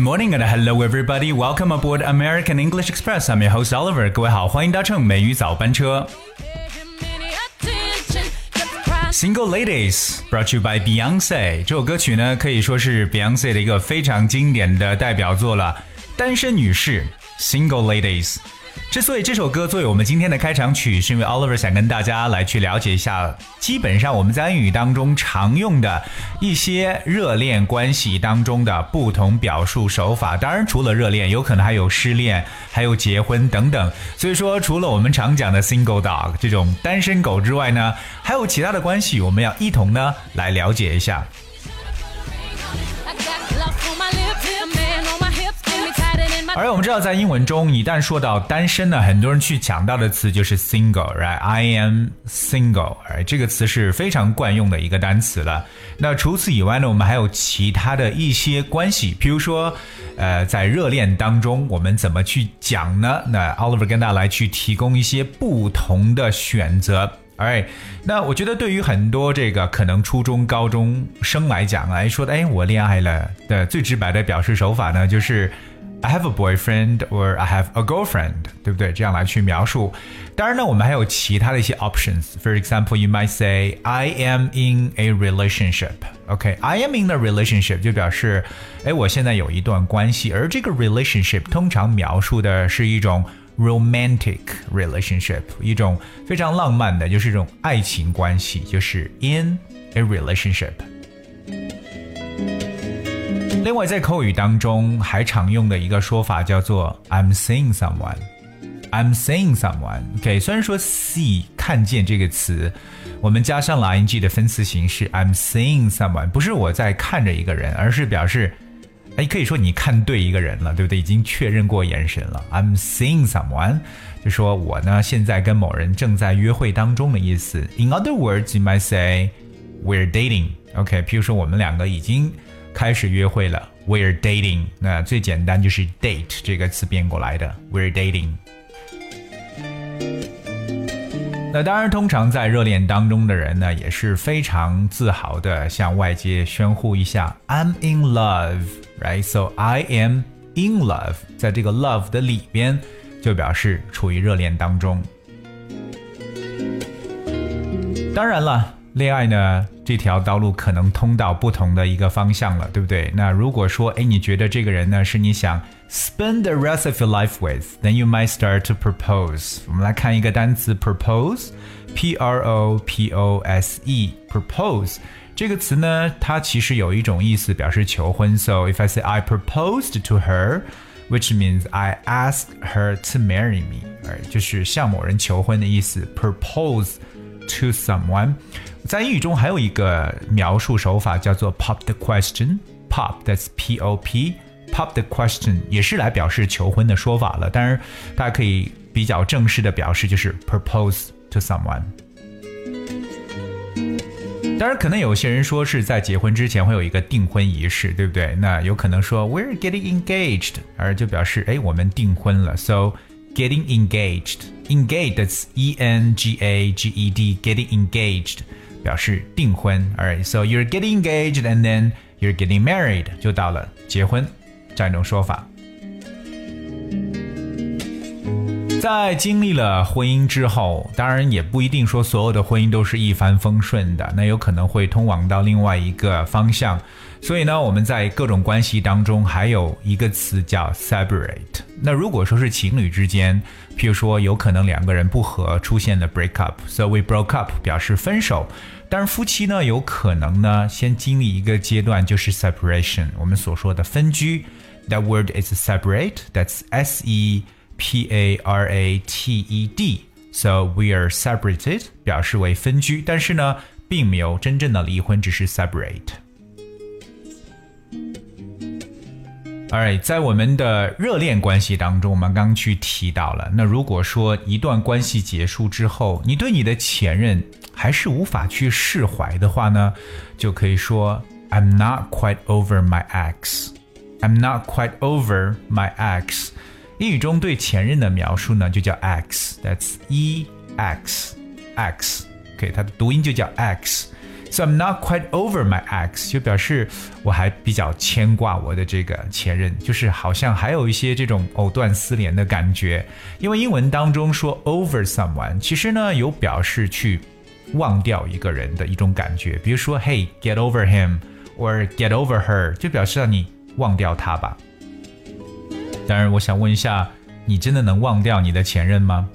Good morning and hello everybody. Welcome aboard American English Express. I'm your host Oliver. 各位好，欢迎搭乘美语早班车。Single Ladies brought you by Beyonce。这首歌曲呢，可以说是 Beyonce 的一个非常经典的代表作了。单身女士，Single Ladies。之所以这首歌作为我们今天的开场曲，是因为 Oliver 想跟大家来去了解一下，基本上我们在英语当中常用的一些热恋关系当中的不同表述手法。当然，除了热恋，有可能还有失恋，还有结婚等等。所以说，除了我们常讲的 single dog 这种单身狗之外呢，还有其他的关系，我们要一同呢来了解一下。而我们知道，在英文中，一旦说到单身呢，很多人去讲到的词就是 single，right？I am single，哎，这个词是非常惯用的一个单词了。那除此以外呢，我们还有其他的一些关系，比如说，呃，在热恋当中，我们怎么去讲呢？那 Oliver 跟大家来去提供一些不同的选择。哎，那我觉得对于很多这个可能初中高中生来讲，哎，说的哎，我恋爱了的最直白的表示手法呢，就是。I have a boyfriend or I have a girlfriend，对不对？这样来去描述。当然呢，我们还有其他的一些 options。For example, you might say I am in a relationship. OK, I am in a relationship 就表示，哎，我现在有一段关系。而这个 relationship 通常描述的是一种 romantic relationship，一种非常浪漫的，就是一种爱情关系，就是 in a relationship。 另外，在口语当中还常用的一个说法叫做 "I'm seeing someone." I'm seeing someone. OK，虽然说 "see" 看见这个词，我们加上了 ing 的分词形式 "I'm seeing someone"，不是我在看着一个人，而是表示，哎，可以说你看对一个人了，对不对？已经确认过眼神了。I'm seeing someone，就说我呢现在跟某人正在约会当中的意思。In other words, you might say we're dating. OK，譬如说我们两个已经。开始约会了，We're dating。那最简单就是 date 这个词变过来的，We're dating。那当然，通常在热恋当中的人呢，也是非常自豪的向外界宣布一下，I'm in love，right？So I am in love，在这个 love 的里边，就表示处于热恋当中。当然了。恋爱呢，这条道路可能通到不同的一个方向了，对不对？那如果说，哎，你觉得这个人呢是你想 spend the rest of your life with，then you might start to propose。我们来看一个单词 propose，p r o p o s e，propose 这个词呢，它其实有一种意思表示求婚。So if I say I proposed to her，which means I asked her to marry me，哎，就是向某人求婚的意思。propose to someone。 在英语中还有一个描述手法叫做 pop the question。pop，that's P O P，pop the question 也是来表示求婚的说法了。当然，大家可以比较正式的表示就是 propose to someone。当然，可能有些人说是在结婚之前会有一个订婚仪式，对不对？那有可能说 we're getting engaged，而就表示哎我们订婚了。So getting engaged, engaged that's E N G A G E D, getting engaged 表示订婚。Alright, so you're getting engaged and then you're getting married，就到了结婚这样一种说法。在经历了婚姻之后，当然也不一定说所有的婚姻都是一帆风顺的，那有可能会通往到另外一个方向。所以呢，我们在各种关系当中还有一个词叫 separate。那如果说是情侣之间，譬如说有可能两个人不和，出现了 break up，so we broke up 表示分手。但是夫妻呢，有可能呢先经历一个阶段，就是 separation，我们所说的分居。That word is separate，that's S E P A R A T E D。So we are separated，表示为分居，但是呢，并没有真正的离婚，只是 separate。Alright，在我们的热恋关系当中，我们刚去提到了。那如果说一段关系结束之后，你对你的前任还是无法去释怀的话呢，就可以说 I'm not quite over my ex. I'm not quite over my ex. 英语中对前任的描述呢，就叫 X，that's e x x。OK，它的读音就叫 x。So I'm not quite over my ex，就表示我还比较牵挂我的这个前任，就是好像还有一些这种藕断丝连的感觉。因为英文当中说 over someone，其实呢有表示去忘掉一个人的一种感觉。比如说，Hey get over him，or get over her，就表示让你忘掉他吧。当然，我想问一下，你真的能忘掉你的前任吗？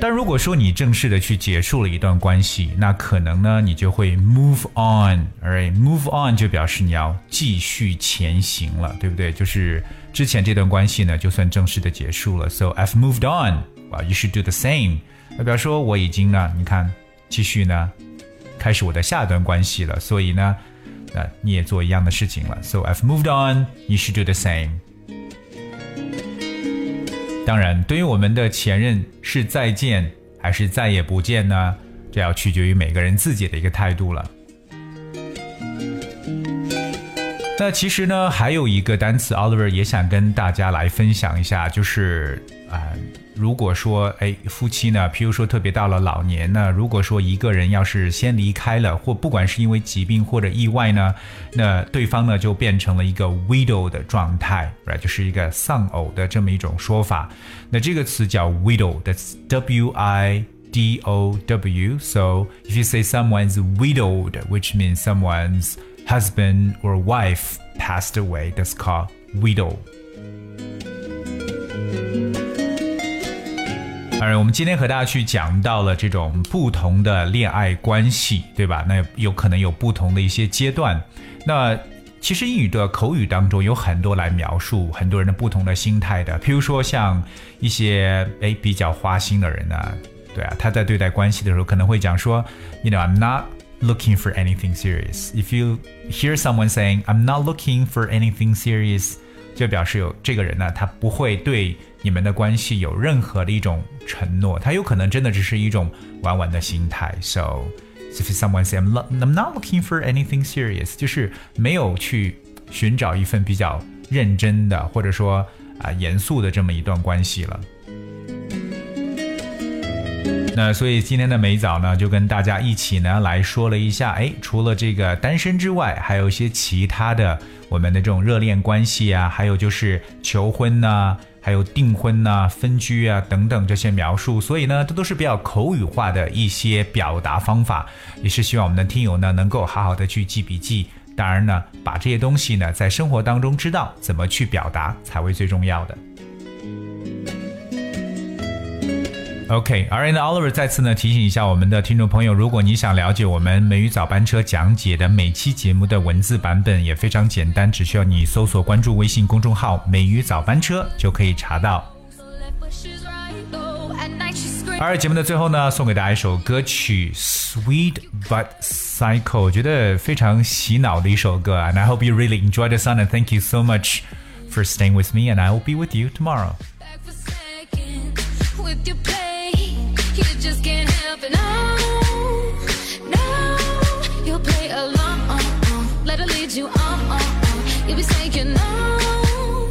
但如果说你正式的去结束了一段关系，那可能呢，你就会 move on，right？move on 就表示你要继续前行了，对不对？就是之前这段关系呢，就算正式的结束了。So I've moved on，well you should do the same。那表示说我已经呢，你看，继续呢，开始我的下一段关系了。所以呢，那你也做一样的事情了。So I've moved on，you should do the same。当然，对于我们的前任是再见还是再也不见呢？这要取决于每个人自己的一个态度了。那其实呢，还有一个单词，Oliver 也想跟大家来分享一下，就是啊。如果说，哎，夫妻呢，譬如说特别到了老年呢，如果说一个人要是先离开了，或不管是因为疾病或者意外呢，那对方呢就变成了一个 widow 的状态，right，就是一个丧偶的这么一种说法。那这个词叫 widow，that's W I D O W。So if you say someone's widowed, which means someone's husband or wife passed away, that's called widow. 当然，我们今天和大家去讲到了这种不同的恋爱关系，对吧？那有可能有不同的一些阶段。那其实英语的口语当中有很多来描述很多人的不同的心态的。譬如说，像一些诶比较花心的人呢，对啊，他在对待关系的时候可能会讲说，You know, I'm not looking for anything serious. If you hear someone saying, I'm not looking for anything serious. 就表示有这个人呢，他不会对你们的关系有任何的一种承诺，他有可能真的只是一种玩玩的心态。So if someone say I'm not I'm not looking for anything serious，就是没有去寻找一份比较认真的或者说啊严肃的这么一段关系了。那所以今天的美早呢，就跟大家一起呢来说了一下，哎，除了这个单身之外，还有一些其他的我们的这种热恋关系啊，还有就是求婚呐，还有订婚呐、分居啊等等这些描述。所以呢，这都是比较口语化的一些表达方法，也是希望我们的听友呢能够好好的去记笔记。当然呢，把这些东西呢在生活当中知道怎么去表达才会最重要的。OK，而 and Oliver 再次呢提醒一下我们的听众朋友，如果你想了解我们美语早班车讲解的每期节目的文字版本，也非常简单，只需要你搜索关注微信公众号“美语早班车”就可以查到。而节目的最后呢，送给大家一首歌曲《Sweet But Psycho》，我觉得非常洗脑的一首歌，and I hope you really enjoy the song and thank you so much for staying with me and I will be with you tomorrow. Let her lead you on. You'll be saying no,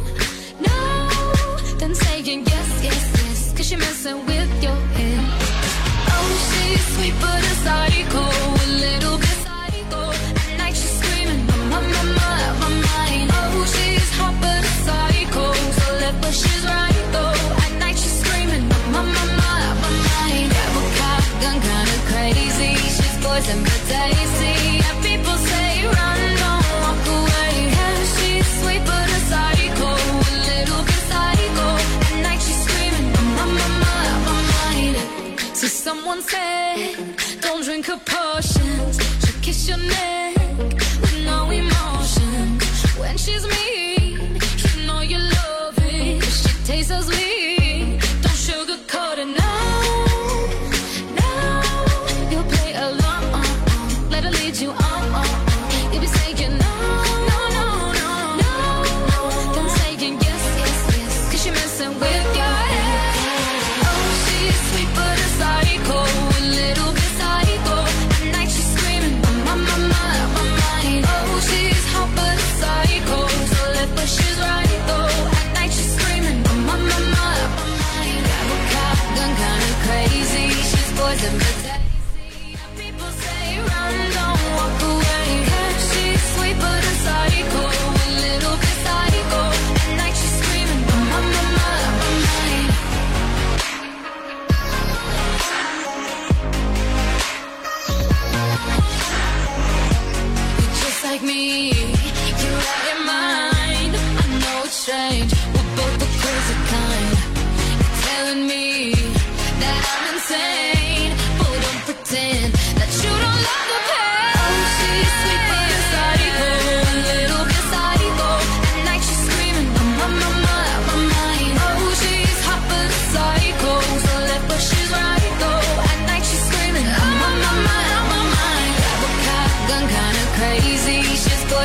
no, then saying yes, yes, yes. Cause you're messing with your head. Oh, she's sweet but a psycho. A little bit psycho. At night she's screaming, my, my, my, my mind. Oh, she's hot but a psycho. So left but she's right though. At night she's screaming, my, my, my, my mind. Gun kinda crazy. She's poison but tasty. Said, don't drink her potions. She'll kiss your neck with no emotion. When she's mean, you know you love it. She tastes so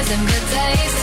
some good days.